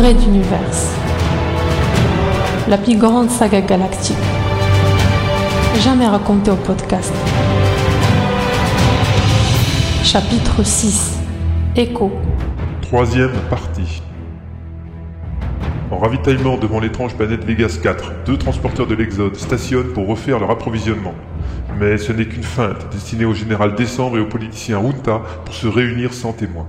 Raid Universe. La plus grande saga galactique. Jamais racontée au podcast. Chapitre 6. Écho. Troisième partie. En ravitaillement devant l'étrange planète Vegas 4, deux transporteurs de l'Exode stationnent pour refaire leur approvisionnement. Mais ce n'est qu'une feinte destinée au général Décembre et au politicien Junta pour se réunir sans témoin.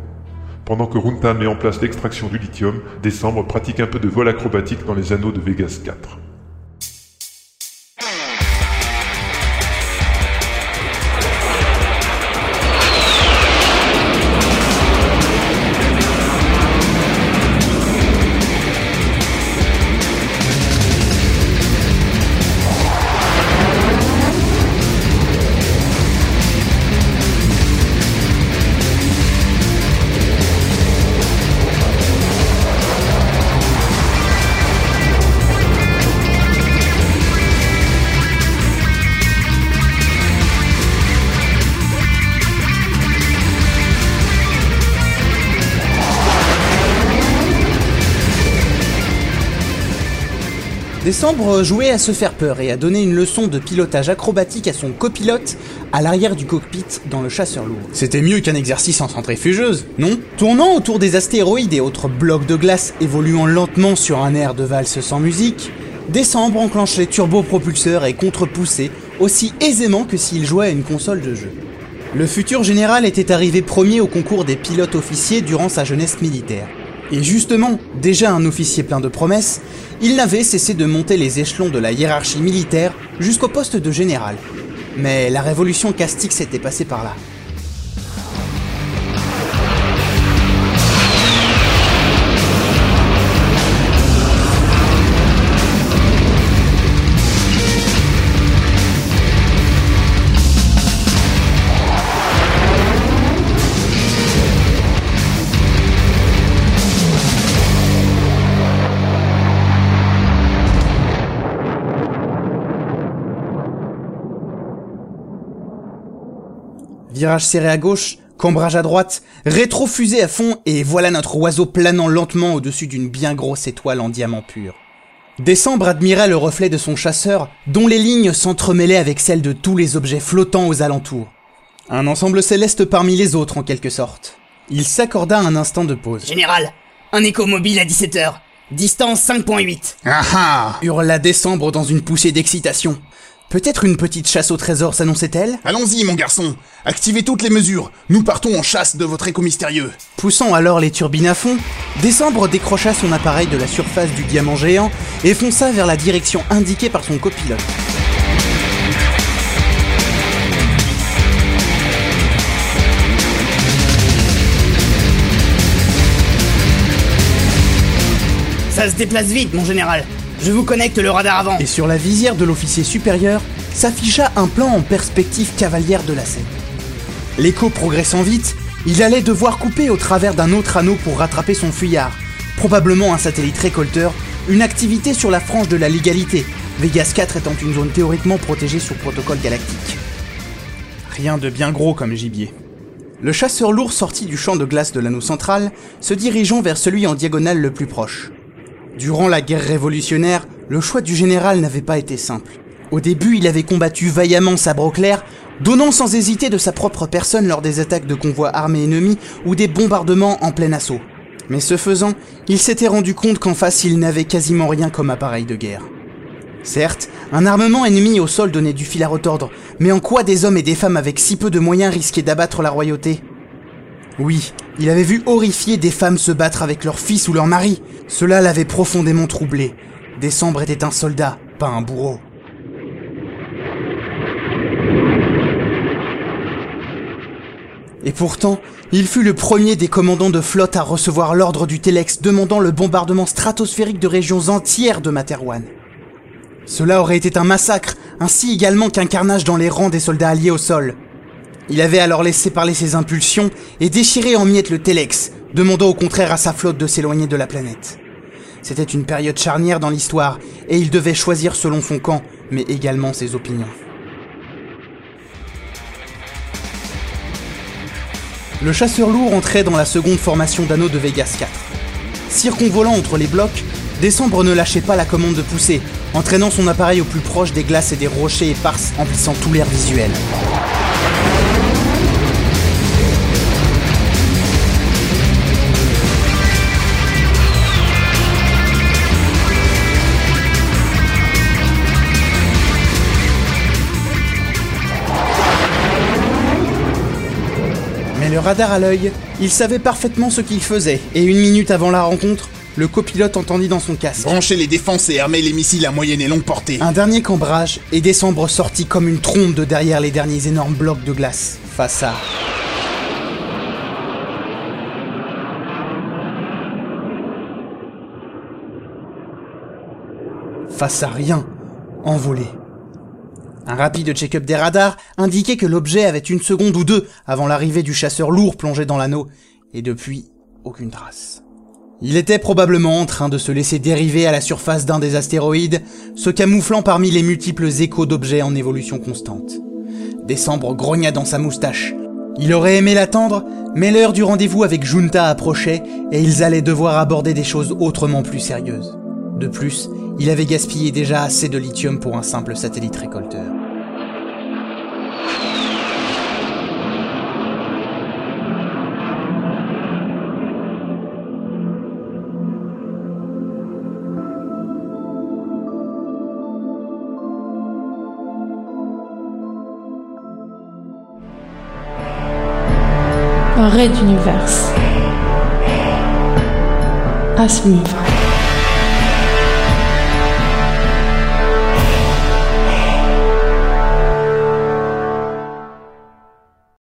Pendant que Runta met en place l'extraction du lithium, Décembre pratique un peu de vol acrobatique dans les anneaux de Vegas 4. Décembre jouait à se faire peur et à donner une leçon de pilotage acrobatique à son copilote à l'arrière du cockpit dans le chasseur lourd. C'était mieux qu'un exercice en centrifugeuse, non? Tournant autour des astéroïdes et autres blocs de glace évoluant lentement sur un air de valse sans musique, Décembre enclenchait turbopropulseur et contre-poussé aussi aisément que s'il jouait à une console de jeu. Le futur général était arrivé premier au concours des pilotes officiers durant sa jeunesse militaire. Et justement, déjà un officier plein de promesses, il n'avait cessé de monter les échelons de la hiérarchie militaire jusqu'au poste de général. Mais la révolution castique s'était passée par là. Virage serré à gauche, cambrage à droite, rétrofusée à fond, et voilà notre oiseau planant lentement au-dessus d'une bien grosse étoile en diamant pur. Décembre admirait le reflet de son chasseur, dont les lignes s'entremêlaient avec celles de tous les objets flottants aux alentours. Un ensemble céleste parmi les autres en quelque sorte. Il s'accorda un instant de pause. Général, un écho mobile à 17h. Distance 5.8. Ah ah hurla Décembre dans une poussée d'excitation. Peut-être une petite chasse au trésor s'annonçait-elle Allons-y, mon garçon. Activez toutes les mesures. Nous partons en chasse de votre écho mystérieux. Poussant alors les turbines à fond, Décembre décrocha son appareil de la surface du diamant géant et fonça vers la direction indiquée par son copilote. Ça se déplace vite, mon général. Je vous connecte le radar avant. Et sur la visière de l'officier supérieur s'afficha un plan en perspective cavalière de la scène. L'écho progressant vite, il allait devoir couper au travers d'un autre anneau pour rattraper son fuyard, probablement un satellite récolteur, une activité sur la frange de la légalité, Vegas 4 étant une zone théoriquement protégée sous protocole galactique. Rien de bien gros comme gibier. Le chasseur lourd sortit du champ de glace de l'anneau central, se dirigeant vers celui en diagonale le plus proche. Durant la guerre révolutionnaire, le choix du général n'avait pas été simple. Au début, il avait combattu vaillamment sabre clair, donnant sans hésiter de sa propre personne lors des attaques de convois armés ennemis ou des bombardements en plein assaut. Mais ce faisant, il s'était rendu compte qu'en face, il n'avait quasiment rien comme appareil de guerre. Certes, un armement ennemi au sol donnait du fil à retordre, mais en quoi des hommes et des femmes avec si peu de moyens risquaient d'abattre la royauté? Oui, il avait vu horrifié des femmes se battre avec leurs fils ou leurs maris. Cela l'avait profondément troublé. Décembre était un soldat, pas un bourreau. Et pourtant, il fut le premier des commandants de flotte à recevoir l'ordre du Telex demandant le bombardement stratosphérique de régions entières de Materwan. Cela aurait été un massacre, ainsi également qu'un carnage dans les rangs des soldats alliés au sol. Il avait alors laissé parler ses impulsions et déchiré en miettes le Telex, demandant au contraire à sa flotte de s'éloigner de la planète. C'était une période charnière dans l'histoire, et il devait choisir selon son camp, mais également ses opinions. Le chasseur lourd entrait dans la seconde formation d'anneau de Vegas 4. Circonvolant entre les blocs, Décembre ne lâchait pas la commande de pousser, entraînant son appareil au plus proche des glaces et des rochers éparses, emplissant tout l'air visuel. Le radar à l'œil, il savait parfaitement ce qu'il faisait, et une minute avant la rencontre, le copilote entendit dans son casque. Branchez les défenses et armez les missiles à moyenne et longue portée. Un dernier cambrage, et Décembre sortit comme une trombe de derrière les derniers énormes blocs de glace, face à... Face à rien, envolé. Un rapide check-up des radars indiquait que l'objet avait une seconde ou deux avant l'arrivée du chasseur lourd plongé dans l'anneau, et depuis, aucune trace. Il était probablement en train de se laisser dériver à la surface d'un des astéroïdes, se camouflant parmi les multiples échos d'objets en évolution constante. Décembre grogna dans sa moustache. Il aurait aimé l'attendre, mais l'heure du rendez-vous avec Junta approchait et ils allaient devoir aborder des choses autrement plus sérieuses. De plus, il avait gaspillé déjà assez de lithium pour un simple satellite récolteur. Raid d'univers. À suivre.